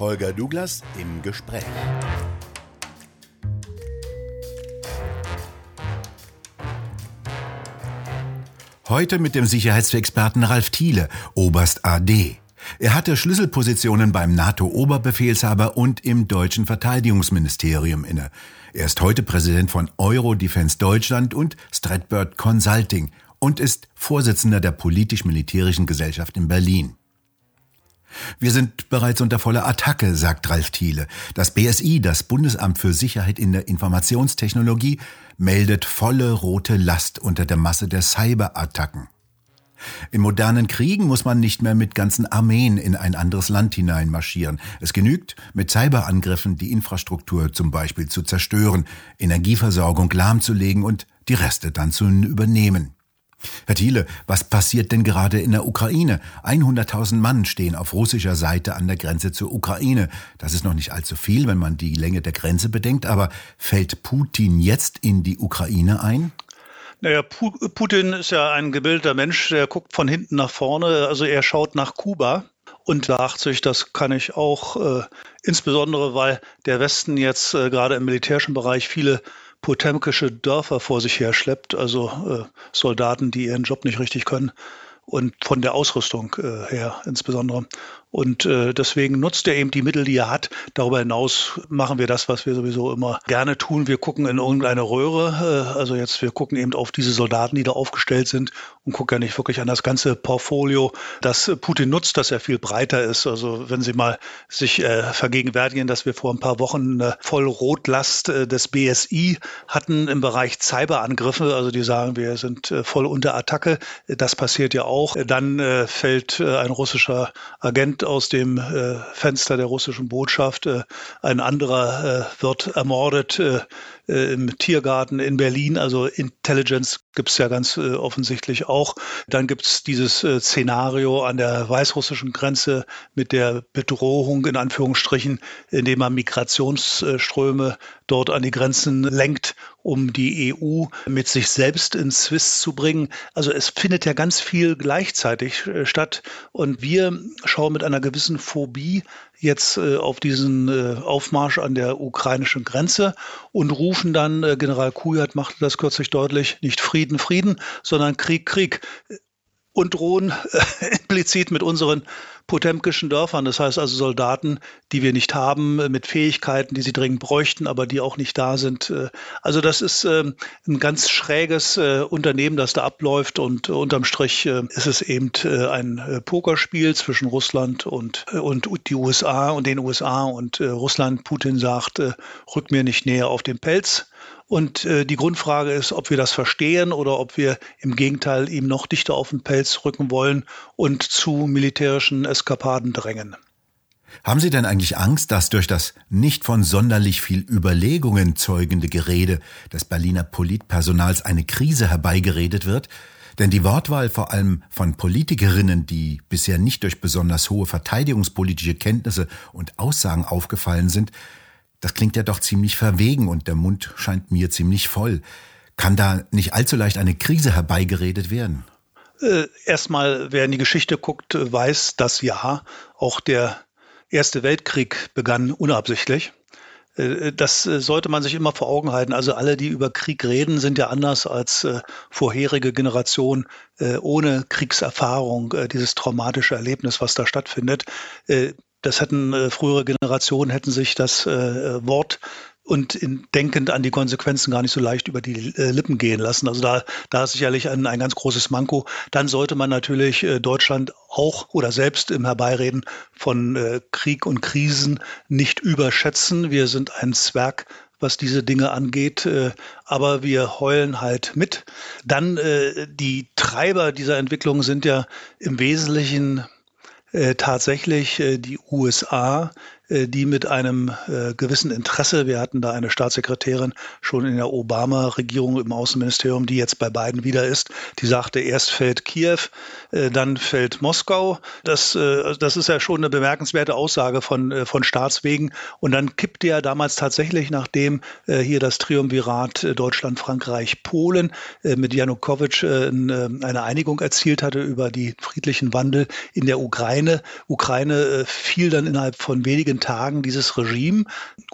Holger Douglas im Gespräch. Heute mit dem Sicherheitsexperten Ralf Thiele, Oberst AD. Er hatte Schlüsselpositionen beim NATO-Oberbefehlshaber und im deutschen Verteidigungsministerium inne. Er ist heute Präsident von Euro Defense Deutschland und Stratbird Consulting und ist Vorsitzender der politisch-militärischen Gesellschaft in Berlin. Wir sind bereits unter voller Attacke, sagt Ralf Thiele. Das BSI, das Bundesamt für Sicherheit in der Informationstechnologie, meldet volle rote Last unter der Masse der Cyberattacken. In modernen Kriegen muss man nicht mehr mit ganzen Armeen in ein anderes Land hineinmarschieren. Es genügt, mit Cyberangriffen die Infrastruktur zum Beispiel zu zerstören, Energieversorgung lahmzulegen und die Reste dann zu übernehmen. Herr Thiele, was passiert denn gerade in der Ukraine? 100.000 Mann stehen auf russischer Seite an der Grenze zur Ukraine. Das ist noch nicht allzu viel, wenn man die Länge der Grenze bedenkt, aber fällt Putin jetzt in die Ukraine ein? Naja, Putin ist ja ein gebildeter Mensch, der guckt von hinten nach vorne, also er schaut nach Kuba und sagt sich, das kann ich auch, äh, insbesondere weil der Westen jetzt äh, gerade im militärischen Bereich viele potemkische Dörfer vor sich her schleppt, also äh, Soldaten, die ihren Job nicht richtig können und von der Ausrüstung äh, her insbesondere. Und äh, deswegen nutzt er eben die Mittel, die er hat. Darüber hinaus machen wir das, was wir sowieso immer gerne tun. Wir gucken in irgendeine Röhre. Äh, also jetzt, wir gucken eben auf diese Soldaten, die da aufgestellt sind und gucken ja nicht wirklich an das ganze Portfolio, das Putin nutzt, dass er viel breiter ist. Also wenn Sie mal sich äh, vergegenwärtigen, dass wir vor ein paar Wochen eine Vollrotlast äh, des BSI hatten im Bereich Cyberangriffe. Also die sagen, wir sind äh, voll unter Attacke. Das passiert ja auch. Dann äh, fällt äh, ein russischer Agent aus dem äh, Fenster der russischen Botschaft. Äh, ein anderer äh, wird ermordet äh, äh, im Tiergarten in Berlin. Also Intelligence gibt es ja ganz äh, offensichtlich auch. Dann gibt es dieses Szenario an der weißrussischen Grenze mit der Bedrohung in Anführungsstrichen, indem man Migrationsströme dort an die Grenzen lenkt, um die EU mit sich selbst ins Swiss zu bringen. Also es findet ja ganz viel gleichzeitig statt und wir schauen mit einer gewissen Phobie jetzt äh, auf diesen äh, Aufmarsch an der ukrainischen Grenze und rufen dann, äh, General Kujat machte das kürzlich deutlich, nicht Frieden, Frieden, sondern Krieg, Krieg und drohen äh, implizit mit unseren potemkischen Dörfern. Das heißt also Soldaten, die wir nicht haben, äh, mit Fähigkeiten, die sie dringend bräuchten, aber die auch nicht da sind. Äh, also das ist ähm, ein ganz schräges äh, Unternehmen, das da abläuft und unterm Strich ist es eben ein Pokerspiel zwischen Russland und, und die USA und den USA und Russland. Putin sagt, rück mir nicht näher auf den Pelz. Und äh, die Grundfrage ist, ob wir das verstehen oder ob wir im Gegenteil ihm noch dichter auf den Pelz rücken wollen und zu militärischen Eskapaden drängen. Haben Sie denn eigentlich Angst, dass durch das nicht von sonderlich viel Überlegungen zeugende Gerede des Berliner Politpersonals eine Krise herbeigeredet wird? Denn die Wortwahl vor allem von Politikerinnen, die bisher nicht durch besonders hohe verteidigungspolitische Kenntnisse und Aussagen aufgefallen sind, das klingt ja doch ziemlich verwegen und der Mund scheint mir ziemlich voll. Kann da nicht allzu leicht eine Krise herbeigeredet werden? Äh, erstmal, wer in die Geschichte guckt, weiß, dass ja, auch der Erste Weltkrieg begann unabsichtlich. Äh, das äh, sollte man sich immer vor Augen halten. Also alle, die über Krieg reden, sind ja anders als vorherige Generationen äh, ohne Kriegserfahrung, dieses traumatische Erlebnis, was da stattfindet. Das hätten äh, frühere Generationen hätten sich das äh, Wort und in, denkend an die Konsequenzen gar nicht so leicht über die äh, Lippen gehen lassen. Also da, da ist sicherlich ein, ein ganz großes Manko. Dann sollte man natürlich äh, Deutschland auch oder selbst im Herbeireden von äh, Krieg und Krisen nicht überschätzen. Wir sind ein Zwerg was diese Dinge angeht, äh, aber wir heulen halt mit. Dann äh, die Treiber dieser Entwicklung sind ja im Wesentlichen äh, tatsächlich äh, die USA, äh, die mit einem äh, gewissen Interesse, wir hatten da eine Staatssekretärin schon in der Obama-Regierung im Außenministerium, die jetzt bei beiden wieder ist, die sagte, erst fällt Kiew, äh, dann fällt Moskau. Das, das ist ja schon eine bemerkenswerte Aussage von, von Staatswegen. Und dann kippte ja damals tatsächlich, nachdem hier das Triumvirat Deutschland, Frankreich, Polen mit Janukowitsch eine Einigung erzielt hatte über die friedlichen Wandel in der Ukraine. Ukraine fiel dann innerhalb von wenigen Tagen dieses Regime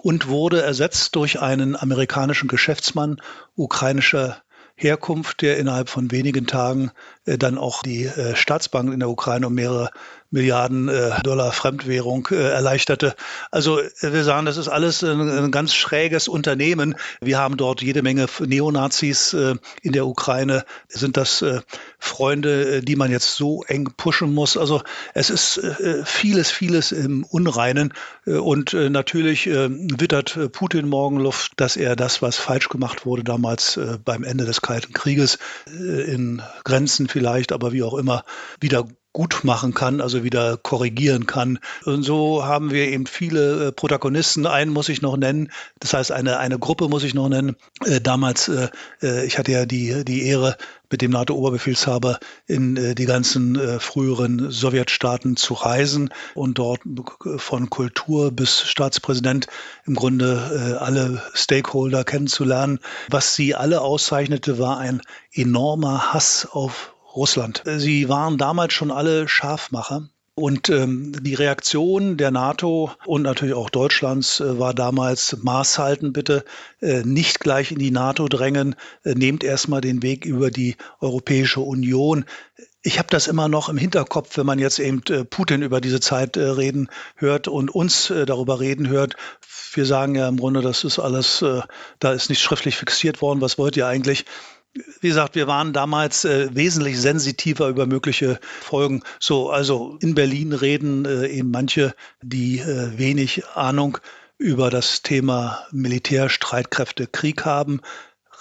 und wurde ersetzt durch einen amerikanischen Geschäftsmann ukrainischer Herkunft, der innerhalb von wenigen Tagen äh, dann auch die äh, Staatsbank in der Ukraine um mehrere Milliarden äh, Dollar Fremdwährung äh, erleichterte. Also äh, wir sagen, das ist alles ein, ganz schräges Unternehmen. Wir haben dort jede Menge Neonazis in der Ukraine. Sind das Freunde, die man jetzt so eng pushen muss? Also es ist vieles, vieles im Unreinen. und natürlich wittert Putin morgen Luft, dass er das, was falsch gemacht wurde damals beim Ende des Kalten Krieges, in Grenzen vielleicht, aber wie auch immer, wieder gut machen kann, also wieder korrigieren kann. Und so haben wir eben viele äh, Protagonisten. Einen muss ich noch nennen. Das heißt, eine, eine Gruppe muss ich noch nennen. Äh, damals, äh, ich hatte ja die, die Ehre, mit dem NATO-Oberbefehlshaber in die ganzen früheren Sowjetstaaten zu reisen und dort von Kultur bis Staatspräsident im Grunde alle Stakeholder kennenzulernen. Was sie alle auszeichnete, war ein enormer Hass auf Russland. Sie waren damals schon alle Scharfmacher. Und ähm, die Reaktion der NATO und natürlich auch Deutschlands äh, war damals Maß halten, bitte äh, nicht gleich in die NATO drängen, äh, nehmt erstmal den Weg über die Europäische Union. Ich habe das immer noch im Hinterkopf, wenn man jetzt eben äh, Putin über diese Zeit äh, reden hört und uns äh, darüber reden hört. Wir sagen ja im Grunde, das ist alles, da ist nicht schriftlich fixiert worden. Was wollt ihr eigentlich? Wie gesagt, wir waren damals äh, wesentlich sensitiver über mögliche Folgen. So, also in Berlin reden äh, eben manche, die äh, wenig Ahnung über das Thema Militärstreitkräfte, Krieg haben,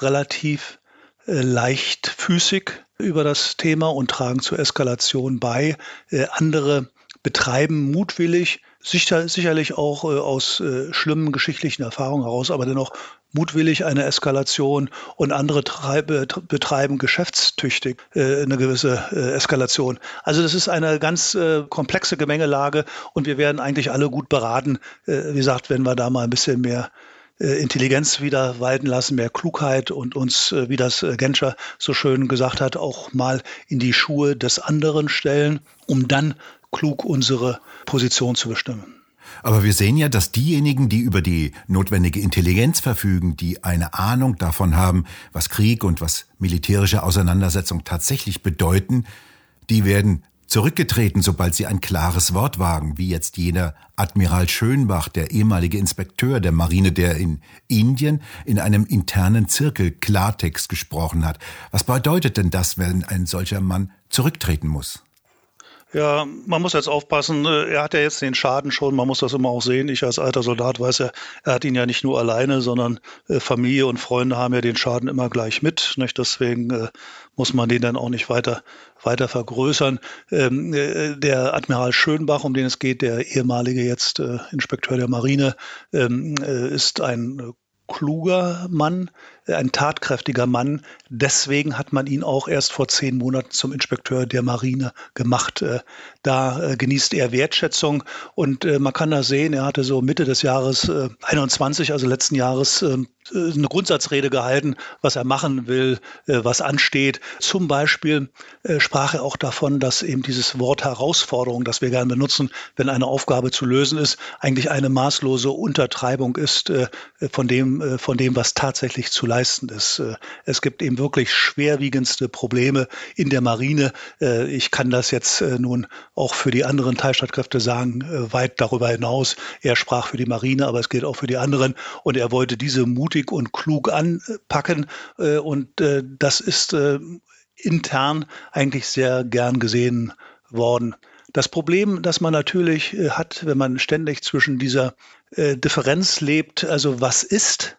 relativ äh, leichtfüßig über das Thema und tragen zur Eskalation bei. Äh, andere betreiben mutwillig sicher, sicherlich auch äh, aus äh, schlimmen geschichtlichen Erfahrungen heraus, aber dennoch mutwillig eine Eskalation und andere treibe, betreiben geschäftstüchtig äh, eine gewisse äh, Eskalation. Also das ist eine ganz äh, komplexe Gemengelage und wir werden eigentlich alle gut beraten, äh, wie gesagt, wenn wir da mal ein bisschen mehr Intelligenz wieder walten lassen, mehr Klugheit und uns, äh, wie das Genscher so schön gesagt hat, auch mal in die Schuhe des anderen stellen, um dann klug unsere Position zu bestimmen. Aber wir sehen ja, dass diejenigen, die über die notwendige Intelligenz verfügen, die eine Ahnung davon haben, was Krieg und was militärische Auseinandersetzung tatsächlich bedeuten, die werden zurückgetreten, sobald sie ein klares Wort wagen, wie jetzt jener Admiral Schönbach, der ehemalige Inspekteur der Marine, der in Indien in einem internen Zirkel Klartext gesprochen hat. Was bedeutet denn das, wenn ein solcher Mann zurücktreten muss? Ja, man muss jetzt aufpassen. Äh, er hat ja jetzt den Schaden schon. Man muss das immer auch sehen. Ich als alter Soldat weiß ja, er hat ihn ja nicht nur alleine, sondern äh, Familie und Freunde haben ja den Schaden immer gleich mit. Nicht? Deswegen äh, muss man den dann auch nicht weiter, weiter vergrößern. Ähm, der Admiral Schönbach, um den es geht, der ehemalige jetzt Inspekteur der Marine, ähm, ist ein kluger Mann, ein tatkräftiger Mann. Deswegen hat man ihn auch erst vor zehn Monaten zum Inspekteur der Marine gemacht. Äh, da äh, genießt er Wertschätzung und äh, man kann da sehen, er hatte so Mitte des Jahres 21, also letzten Jahres, ähm, eine Grundsatzrede gehalten, was er machen will, was ansteht. Zum Beispiel sprach er auch davon, dass eben dieses Wort Herausforderung, das wir gerne benutzen, wenn eine Aufgabe zu lösen ist, eigentlich eine maßlose Untertreibung ist von dem, von dem, was tatsächlich zu leisten leisten ist. Äh, es gibt eben wirklich schwerwiegendste Probleme in der Marine. Äh, ich kann das jetzt äh, nun auch für die anderen Teilstreitkräfte sagen, weit darüber hinaus. Er sprach für die Marine, aber es gilt auch für die anderen. Und er wollte diese mutig und klug anpacken. Und das ist intern eigentlich sehr gern gesehen worden. Das Problem, das man natürlich hat, wenn man ständig zwischen dieser Differenz lebt, also was ist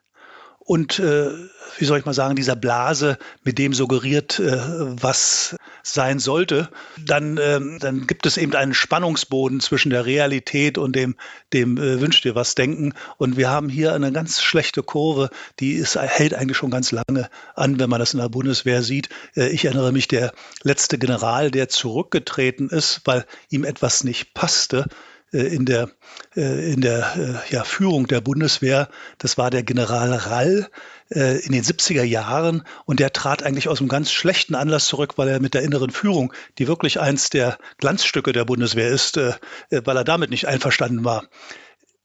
und äh, wie soll ich mal sagen, dieser Blase, mit dem suggeriert, äh, was sein sollte, dann, ähm, dann gibt es eben einen Spannungsboden zwischen der Realität und dem, dem äh, Wünsch dir was denken. Und wir haben hier eine ganz schlechte Kurve, die ist, hält eigentlich schon ganz lange an, wenn man das in der Bundeswehr sieht. Äh, ich erinnere mich, der letzte General, der zurückgetreten ist, weil ihm etwas nicht passte, in der, äh, in der äh, ja, Führung der Bundeswehr. Das war der General Rall in den 70er Jahren und der trat eigentlich aus einem ganz schlechten Anlass zurück, weil er mit der inneren Führung, die wirklich eins der Glanzstücke der Bundeswehr ist, weil er damit nicht einverstanden war.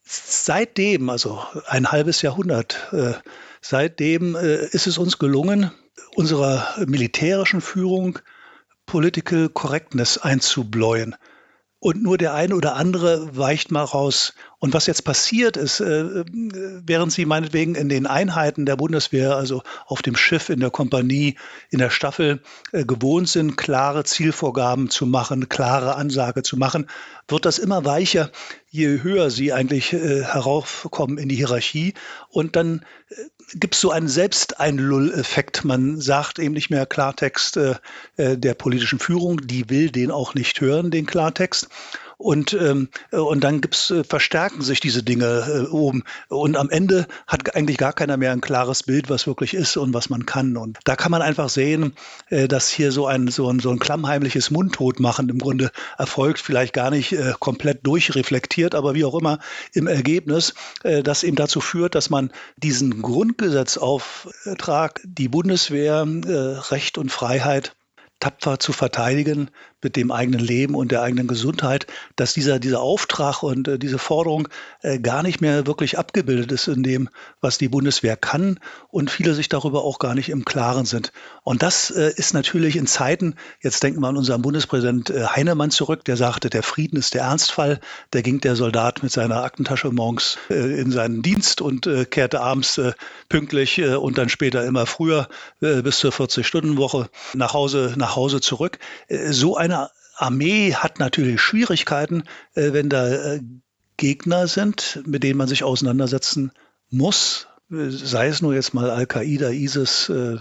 seitdem, also ein halbes Jahrhundert, äh, seitdem äh, ist es uns gelungen, unserer militärischen Führung Political Correctness einzubläuen. Und nur der eine oder andere weicht mal raus und was jetzt passiert ist, äh, während Sie meinetwegen in den Einheiten der Bundeswehr, also auf dem Schiff, in der Kompanie, in der Staffel äh, gewohnt sind, klare Zielvorgaben zu machen, klare Ansage zu machen, wird das immer weicher, je höher Sie eigentlich äh, heraufkommen in die Hierarchie. Und dann gibt es so einen Selbsteinlull-Effekt. Man sagt eben nicht mehr Klartext äh, äh, der politischen Führung, die will den auch nicht hören, den Klartext. Und, ähm, und dann gibt's, äh, verstärken sich diese Dinge äh, oben. Und am Ende hat eigentlich gar keiner mehr ein klares Bild, was wirklich ist und was man kann. Und da kann man einfach sehen, äh, dass hier so ein, so ein, so ein klammheimliches Mundtotmachen im Grunde erfolgt, vielleicht gar nicht äh, komplett durchreflektiert, aber wie auch immer im Ergebnis, äh, das eben dazu führt, dass man diesen Grundgesetzauftrag, die Bundeswehr, äh, Recht und Freiheit tapfer zu verteidigen, mit dem eigenen Leben und der eigenen Gesundheit, dass dieser, dieser Auftrag und äh, diese Forderung äh, gar nicht mehr wirklich abgebildet ist in dem, was die Bundeswehr kann und viele sich darüber auch gar nicht im Klaren sind. Und das äh, ist natürlich in Zeiten, jetzt denken wir an unseren Bundespräsident äh, Heinemann zurück, der sagte, der Frieden ist der Ernstfall. Da ging der Soldat mit seiner Aktentasche morgens äh, in seinen Dienst und äh, kehrte abends pünktlich und dann später immer früher bis zur 40-Stunden-Woche nach Hause, nach Hause zurück. so eine eine Armee hat natürlich Schwierigkeiten, äh, wenn da äh, Gegner sind, mit denen man sich auseinandersetzen muss. Sei es nur jetzt mal Al-Qaida, ISIS äh,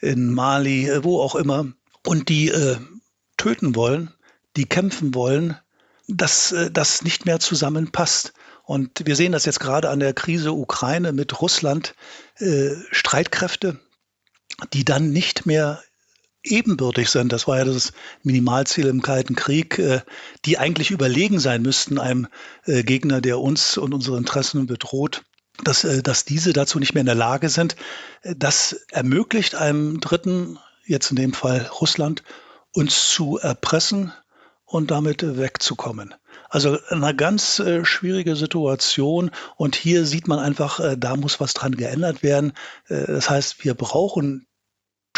in Mali, wo auch immer. Und die töten wollen, die kämpfen wollen, dass das nicht mehr zusammenpasst. Und wir sehen das jetzt gerade an der Krise Ukraine mit Russland. Streitkräfte, die dann nicht mehr ebenbürtig sind. Das war ja das Minimalziel im Kalten Krieg, äh, die eigentlich überlegen sein müssten einem äh, Gegner, der uns und unsere Interessen bedroht. Dass, äh, dass diese dazu nicht mehr in der Lage sind. Das ermöglicht einem Dritten, jetzt in dem Fall Russland, uns zu erpressen und damit wegzukommen. Also eine ganz schwierige Situation und hier sieht man einfach, da muss was dran geändert werden. Das heißt, wir brauchen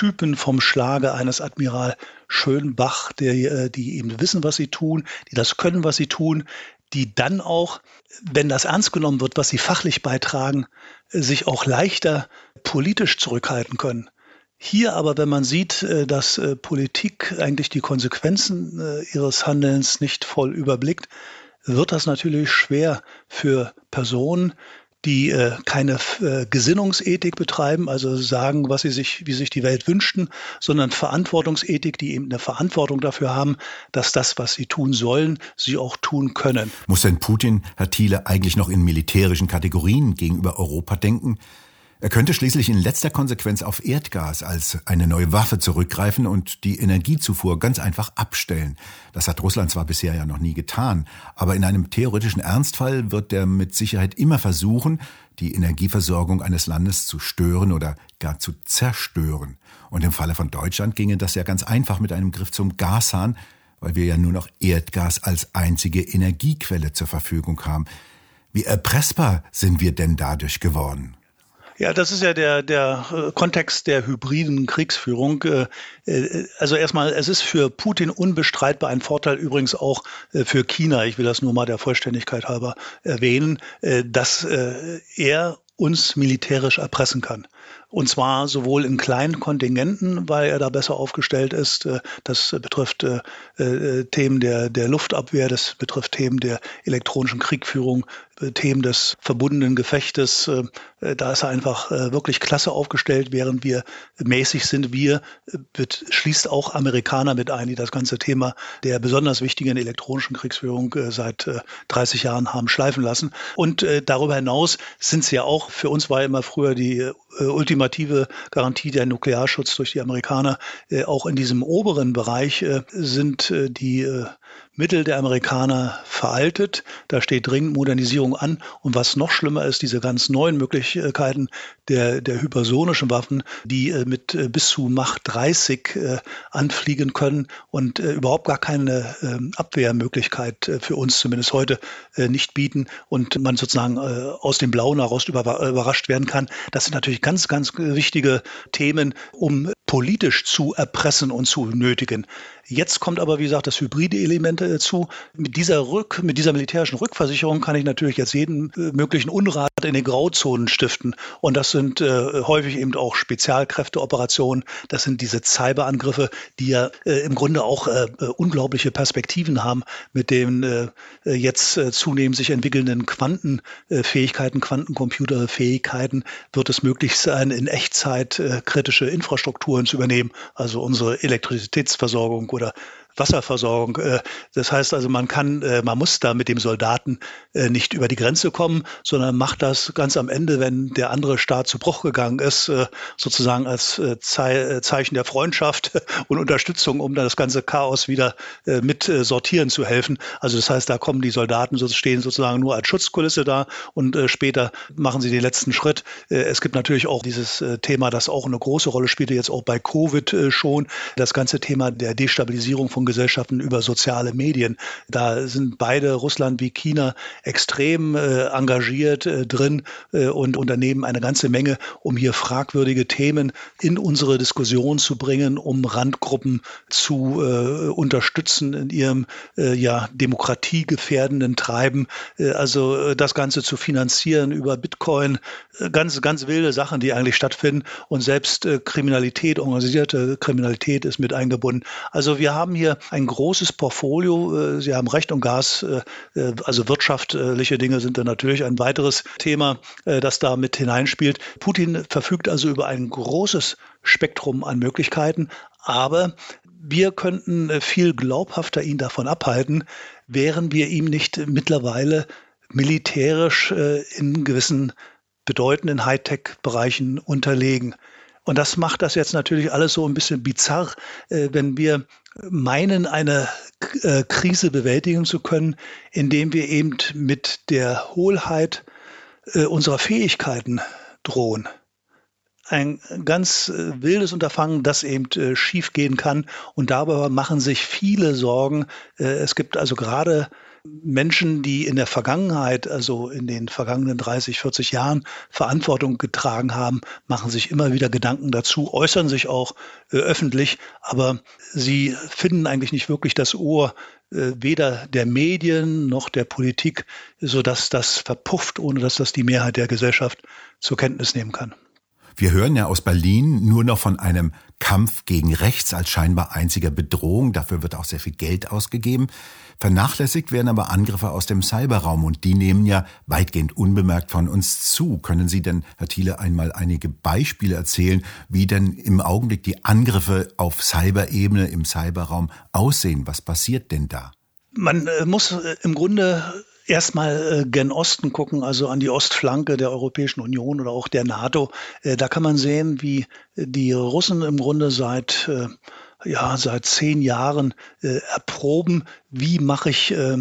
Typen vom Schlage eines Admiral Schönbach, der, äh, die eben wissen, was sie tun, die das können, was sie tun, die dann auch, wenn das ernst genommen wird, was sie fachlich beitragen, sich auch leichter politisch zurückhalten können. Hier aber, wenn man sieht, äh, dass äh, Politik eigentlich die Konsequenzen ihres Handelns nicht voll überblickt, wird das natürlich schwer für Personen, die äh, keine äh, Gesinnungsethik betreiben, also sagen, was sie sich, wie sich die Welt wünschten, sondern Verantwortungsethik, die eben eine Verantwortung dafür haben, dass das, was sie tun sollen, sie auch tun können. Muss denn Putin, Herr Thiele, eigentlich noch in militärischen Kategorien gegenüber Europa denken? Er könnte schließlich in letzter Konsequenz auf Erdgas als eine neue Waffe zurückgreifen und die Energiezufuhr ganz einfach abstellen. Das hat Russland zwar bisher ja noch nie getan, aber in einem theoretischen Ernstfall wird er mit Sicherheit immer versuchen, die Energieversorgung eines Landes zu stören oder gar zu zerstören. Und im Falle von Deutschland ginge das ja ganz einfach mit einem Griff zum Gashahn, weil wir ja nur noch Erdgas als einzige Energiequelle zur Verfügung haben. Wie erpressbar sind wir denn dadurch geworden? Ja, das ist ja der, der äh, Kontext der hybriden Kriegsführung. Äh, äh, also erstmal, es ist für Putin unbestreitbar ein Vorteil übrigens auch für China. Ich will das nur mal der Vollständigkeit halber erwähnen, dass er uns militärisch erpressen kann. Und zwar sowohl in kleinen Kontingenten, weil er da besser aufgestellt ist. Das betrifft Themen der, der Luftabwehr, das betrifft Themen der elektronischen Kriegführung, Themen des verbundenen Gefechtes. Äh, da ist er einfach äh, wirklich klasse aufgestellt, während wir mäßig sind. Wir äh, schließt auch Amerikaner mit ein, die das ganze Thema der besonders wichtigen elektronischen Kriegsführung seit 30 Jahren haben schleifen lassen. Und darüber hinaus sind sie ja auch, für uns war immer früher die ultimative Garantie der Nuklearschutz durch die Amerikaner. auch in diesem oberen Bereich sind die Mittel der Amerikaner veraltet. Da steht dringend Modernisierung an. Und was noch schlimmer ist, diese ganz neuen Möglichkeiten der, der hypersonischen Waffen, die äh, mit äh, bis zu Macht 30 äh, anfliegen können und äh, überhaupt gar keine ähm, Abwehrmöglichkeit äh, für uns zumindest heute äh, nicht bieten und man sozusagen aus dem Blauen heraus überrascht werden kann. Das sind natürlich ganz, ganz wichtige Themen, um politisch zu erpressen und zu nötigen. Jetzt kommt aber, wie gesagt, das hybride Element dazu. Mit dieser Rück, mit dieser militärischen Rückversicherung kann ich natürlich jetzt jeden äh, möglichen Unrat in den Grauzonen stiften. Und das sind äh, häufig eben auch Spezialkräfteoperationen. Das sind diese Cyberangriffe, die ja äh, im Grunde auch äh, äh unglaubliche Perspektiven haben mit den äh, jetzt zunehmend sich entwickelnden Quantenfähigkeiten, Quantencomputerfähigkeiten wird es möglich sein, in Echtzeit kritische Infrastrukturen zu übernehmen, also unsere Elektrizitätsversorgung oder Wasserversorgung. Äh, das heißt also, man kann, äh, man muss da mit dem Soldaten äh, nicht über die Grenze kommen, sondern macht das ganz am Ende, wenn der andere Staat zu Bruch gegangen ist, sozusagen als Zeichen der Freundschaft und Unterstützung, um dann das ganze Chaos wieder mit sortieren zu helfen. Also das heißt, da kommen die Soldaten, stehen sozusagen nur als Schutzkulisse da und später machen sie den letzten Schritt. Es gibt natürlich auch dieses Thema, das auch eine große Rolle spielte, jetzt auch bei Covid schon, das ganze Thema der Destabilisierung von Gesellschaften über soziale Medien. Da sind beide, Russland wie China, extrem äh, engagiert äh, drin äh, und unternehmen eine ganze Menge, um hier fragwürdige Themen in unsere Diskussion zu bringen, um Randgruppen zu äh, unterstützen in ihrem äh, ja, demokratiegefährdenden Treiben. Äh, also das Ganze zu finanzieren über Bitcoin, ganz, ganz wilde Sachen, die eigentlich stattfinden. Und selbst Kriminalität, organisierte Kriminalität ist mit eingebunden. Also wir haben hier ein großes Portfolio. Äh, Sie haben Recht und Gas, äh, äh, also wirtschaftliche Dinge sind dann natürlich ein weiteres Thema, das da mit hineinspielt. Putin verfügt also über ein großes Spektrum an Möglichkeiten, aber wir könnten viel glaubhafter ihn davon abhalten, wären wir ihm nicht mittlerweile militärisch in gewissen bedeutenden Hightech-Bereichen unterlegen. Und das macht das jetzt natürlich alles so ein bisschen bizarr, wenn wir meinen, eine äh, Krise bewältigen zu können, indem wir eben mit der Hohlheit äh, unserer Fähigkeiten drohen. Ein ganz äh, wildes Unterfangen, das eben schiefgehen kann. Und darüber machen sich viele Sorgen. Es gibt also gerade Menschen, die in der Vergangenheit, also in den vergangenen 30, 40 Jahren Verantwortung getragen haben, machen sich immer wieder Gedanken dazu, äußern sich auch äh, öffentlich, aber sie finden eigentlich nicht wirklich das Ohr äh, weder der Medien noch der Politik, sodass das verpufft, ohne dass das die Mehrheit der Gesellschaft zur Kenntnis nehmen kann. Wir hören ja aus Berlin nur noch von einem Kampf gegen rechts als scheinbar einziger Bedrohung. Dafür wird auch sehr viel Geld ausgegeben. Vernachlässigt werden aber Angriffe aus dem Cyberraum und die nehmen ja weitgehend unbemerkt von uns zu. Können Sie denn, Herr Thiele, einmal einige Beispiele erzählen, wie denn im Augenblick die Angriffe auf Cyberebene im Cyberraum aussehen? Was passiert denn da? Man äh, muss äh, im Grunde erstmal äh, gen Osten gucken, also an die Ostflanke der Europäischen Union oder auch der NATO. Äh, da kann man sehen, wie die Russen im Grunde seit äh, ja seit zehn Jahren äh, erproben, wie mache ich äh,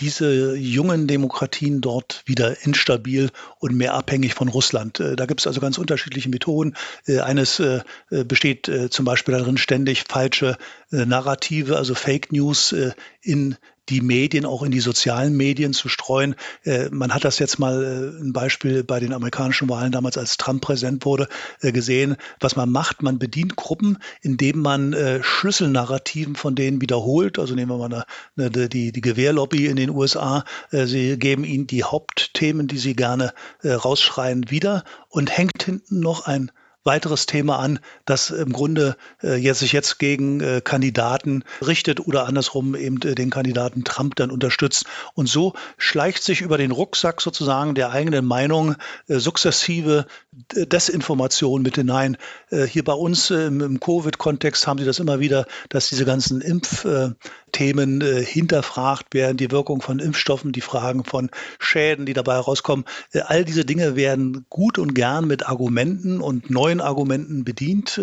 diese jungen Demokratien dort wieder instabil und mehr abhängig von Russland. Äh, da gibt es also ganz unterschiedliche Methoden. Äh, eines äh, besteht zum Beispiel darin, ständig falsche Narrative, also Fake News in die Medien auch in die sozialen Medien zu streuen. Äh, man hat das jetzt mal äh, ein Beispiel bei den amerikanischen Wahlen damals, als Trump Präsident wurde, äh, gesehen. Was man macht, man bedient Gruppen, indem man äh, Schlüsselnarrativen von denen wiederholt. Also nehmen wir mal eine, eine, die, die Gewehrlobby in den USA. Äh, sie geben ihnen die Hauptthemen, die sie gerne äh, rausschreien, wieder und hängt hinten noch ein weiteres Thema an, das im Grunde äh, jetzt sich jetzt gegen äh, Kandidaten richtet oder andersrum eben äh, den Kandidaten Trump dann unterstützt. Und so schleicht sich über den Rucksack sozusagen der eigenen Meinung äh, sukzessive äh, Desinformation mit hinein. Äh, hier bei uns im, im Covid-Kontext haben Sie das immer wieder, dass diese ganzen Impfthemen hinterfragt werden, die Wirkung von Impfstoffen, die Fragen von Schäden, die dabei herauskommen. all diese Dinge werden gut und gern mit Argumenten und neuen Argumenten bedient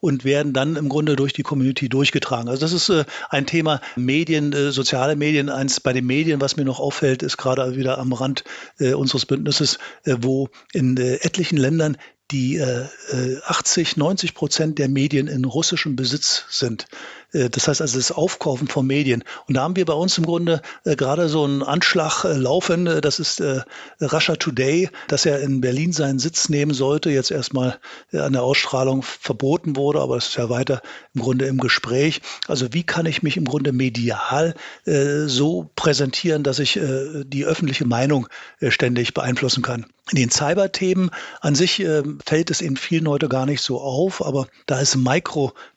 und werden dann im Grunde durch die Community durchgetragen. Also das ist ein Thema Medien, soziale Medien. Eins bei den Medien, was mir noch auffällt, ist gerade wieder am Rand unseres Bündnisses, wo in etlichen Ländern die 80, 90 Prozent der Medien in russischem Besitz sind. Äh, das heißt also das Aufkaufen von Medien. Und da haben wir bei uns im Grunde äh, gerade so einen Anschlag äh, laufen. Das ist Russia Today, dass er in Berlin seinen Sitz nehmen sollte. Jetzt erstmal an der Ausstrahlung verboten wurde, aber es ist ja weiter im Grunde im Gespräch. Also wie kann ich mich im Grunde medial so präsentieren, dass ich die öffentliche Meinung ständig beeinflussen kann? In den Cyber-Themen an sich fällt es eben vielen heute gar nicht so auf, aber da ist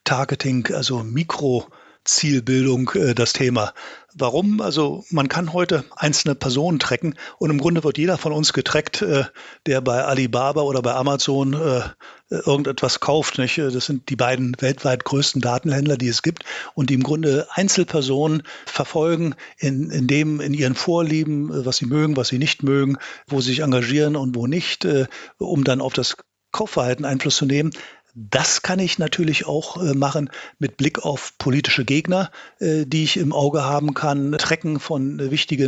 Micro-Targeting, also Mikro Zielbildung äh, das Thema. Warum? Also man kann heute einzelne Personen tracken und im Grunde wird jeder von uns getrackt, äh, der bei Alibaba oder bei Amazon äh, irgendetwas kauft. Das sind die beiden weltweit größten Datenhändler, die es gibt und die im Grunde Einzelpersonen verfolgen in, in dem, in ihren Vorlieben, was sie mögen, was sie nicht mögen, wo sie sich engagieren und wo nicht, um dann auf das Kaufverhalten Einfluss zu nehmen. Das kann ich natürlich auch äh, machen mit Blick auf politische Gegner, äh, die ich im Auge haben kann, Trecken von äh, wichtigen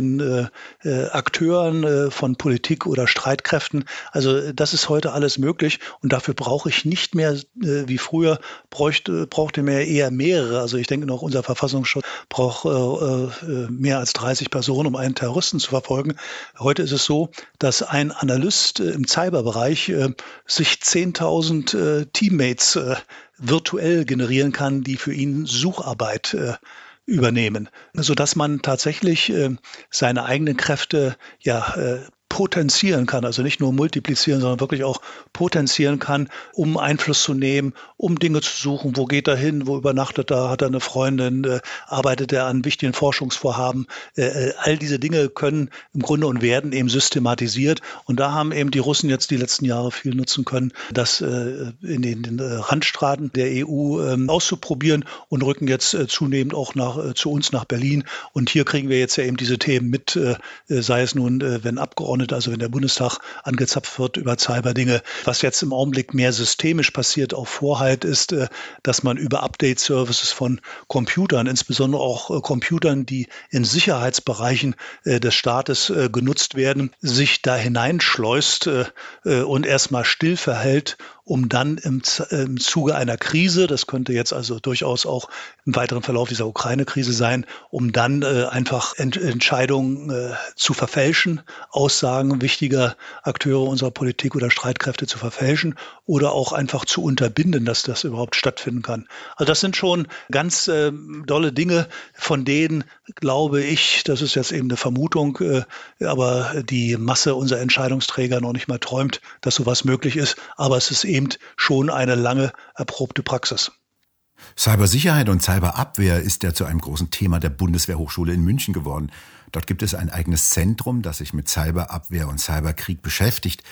Akteuren von Politik oder Streitkräften. Also das ist heute alles möglich und dafür brauche ich nicht mehr wie früher bräuchte brauchte mehr eher mehrere. Also ich denke noch unser Verfassungsschutz braucht mehr als 30 Personen, um einen Terroristen zu verfolgen. Heute ist es so, dass ein Analyst im Cyberbereich sich 10.000 Team Teammates äh, virtuell generieren kann, die für ihn Sucharbeit äh, übernehmen, sodass man tatsächlich äh, seine eigenen Kräfte ja äh, potenzieren kann, also nicht nur multiplizieren, sondern wirklich auch potenzieren kann, um Einfluss zu nehmen, um Dinge zu suchen, wo geht er hin, wo übernachtet er, hat er eine Freundin, äh, arbeitet er an wichtigen Forschungsvorhaben. Äh, äh, all diese Dinge können im Grunde und werden eben systematisiert. Und da haben eben die Russen jetzt die letzten Jahre viel nutzen können, das äh, in den, den äh, Randstaaten der EU ähm, auszuprobieren und rücken jetzt äh, zunehmend auch nach, zu uns nach Berlin. Und hier kriegen wir jetzt ja eben diese Themen mit, sei es nun, wenn Abgeordnete Abgeordnete, also wenn der Bundestag angezapft wird über Cyberdinge. Was jetzt im Augenblick mehr systemisch passiert, auch Vorhalt ist, äh, dass man über Update-Services von Computern, insbesondere auch äh, Computern, die in Sicherheitsbereichen äh, des Staates genutzt werden, sich da hineinschleust und erstmal still verhält um dann im, im Zuge einer Krise, das könnte jetzt also durchaus auch im weiteren Verlauf dieser Ukraine-Krise sein, um dann äh, einfach Ent Entscheidungen äh, zu verfälschen, Aussagen wichtiger Akteure unserer Politik oder Streitkräfte zu verfälschen oder auch einfach zu unterbinden, dass das überhaupt stattfinden kann. Also das sind schon ganz äh, dolle Dinge, von denen glaube ich, das ist jetzt eben eine Vermutung, äh, aber die Masse unserer Entscheidungsträger noch nicht mal träumt, dass sowas möglich ist. Aber es ist eben eben schon eine lange erprobte Praxis. Cybersicherheit und Cyberabwehr ist ja zu einem großen Thema der Bundeswehrhochschule in München geworden. Dort gibt es ein eigenes Zentrum, das sich mit Cyberabwehr und Cyberkrieg beschäftigt.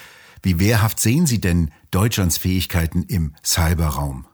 Wie wehrhaft sehen Sie denn Deutschlands Fähigkeiten im Cyberraum?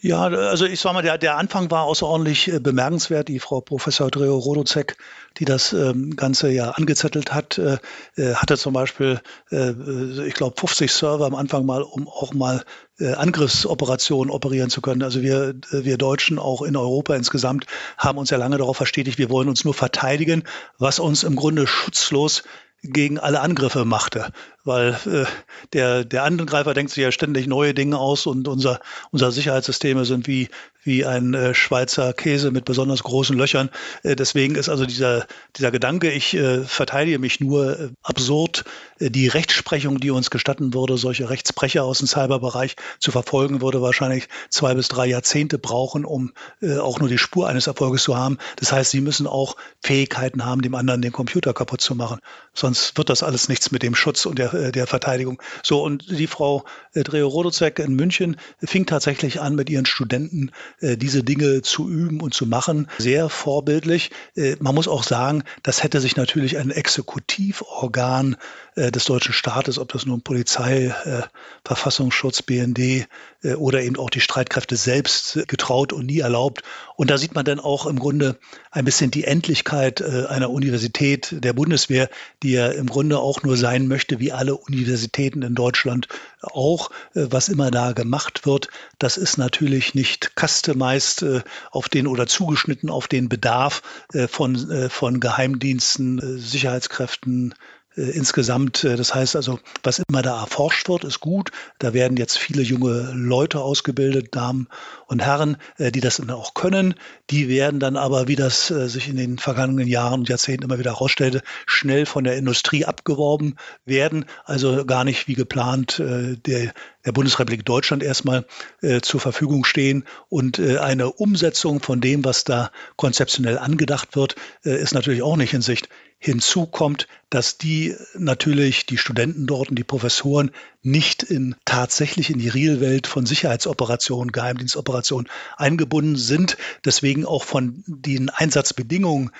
Ja, also ich sag mal, der, der Anfang war außerordentlich äh, bemerkenswert. Die Frau Professor Dreo Rodozek, die das ähm, Ganze ja angezettelt hat, äh, äh hatte zum Beispiel, ich glaube, 50 Server am Anfang mal, um auch mal Angriffsoperationen operieren zu können. Also wir, wir Deutschen auch in Europa insgesamt haben uns ja lange darauf verstetigt, wir wollen uns nur verteidigen, was uns im Grunde schutzlos gegen alle Angriffe machte weil äh, der, der Angreifer denkt sich ja ständig neue Dinge aus und unser, unser Sicherheitssysteme sind wie, wie ein äh, Schweizer Käse mit besonders großen Löchern. Äh, deswegen ist also dieser, dieser Gedanke, ich äh, verteidige mich nur äh, absurd. Äh, die Rechtsprechung, die uns gestatten würde, solche Rechtsbrecher aus dem Cyberbereich zu verfolgen, würde wahrscheinlich zwei bis drei Jahrzehnte brauchen, um äh, auch nur die Spur eines Erfolges zu haben. Das heißt, sie müssen auch Fähigkeiten haben, dem anderen den Computer kaputt zu machen. Sonst wird das alles nichts mit dem Schutz und der der Verteidigung. So, und die Frau äh, Dreo-Rodozek in München fing tatsächlich an, mit ihren Studenten äh, diese Dinge zu üben und zu machen. Sehr vorbildlich. Äh, man muss auch sagen, das hätte sich natürlich ein Exekutivorgan äh, des deutschen Staates, ob das nun Polizei, äh, Verfassungsschutz, BND äh, oder eben auch die Streitkräfte selbst getraut und nie erlaubt. Und da sieht man dann auch im Grunde ein bisschen die Endlichkeit einer Universität der Bundeswehr, die ja im Grunde auch nur sein möchte, wie alle Universitäten in Deutschland auch, was immer da gemacht wird. Das ist natürlich nicht customized auf den oder zugeschnitten auf den Bedarf von, von Geheimdiensten, Sicherheitskräften, äh, insgesamt. Äh, das heißt also, was immer da erforscht wird, ist gut. Da werden jetzt viele junge Leute ausgebildet, Damen und Herren, äh, die das dann auch können. Die werden dann aber, wie das sich in den vergangenen Jahren und Jahrzehnten immer wieder herausstellte, schnell von der Industrie abgeworben werden. Also gar nicht wie geplant der, der Bundesrepublik Deutschland erstmal äh, zur Verfügung stehen. Und äh, eine Umsetzung von dem, was da konzeptionell angedacht wird, äh, ist natürlich auch nicht in Sicht. Hinzu kommt, dass die natürlich, die Studenten dort und die Professoren nicht in tatsächlich in die Realwelt von Sicherheitsoperationen, Geheimdienstoperationen eingebunden sind, deswegen auch von den Einsatzbedingungen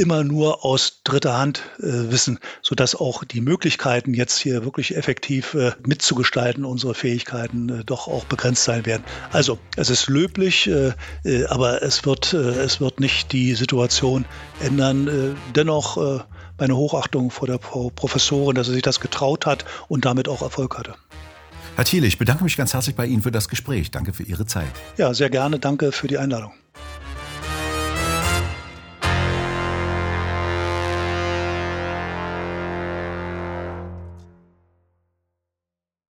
immer nur aus dritter Hand äh, wissen, sodass auch die Möglichkeiten, jetzt hier wirklich effektiv äh, mitzugestalten, unsere Fähigkeiten äh, doch auch begrenzt sein werden. Also es ist löblich, äh, äh, aber es wird, äh, es wird nicht die Situation ändern. dennoch meine Hochachtung vor der Professorin, dass sie sich das getraut hat und damit auch Erfolg hatte. Herr Thiele, ich bedanke mich ganz herzlich bei Ihnen für das Gespräch. Danke für Ihre Zeit. Ja, sehr gerne. Danke für die Einladung.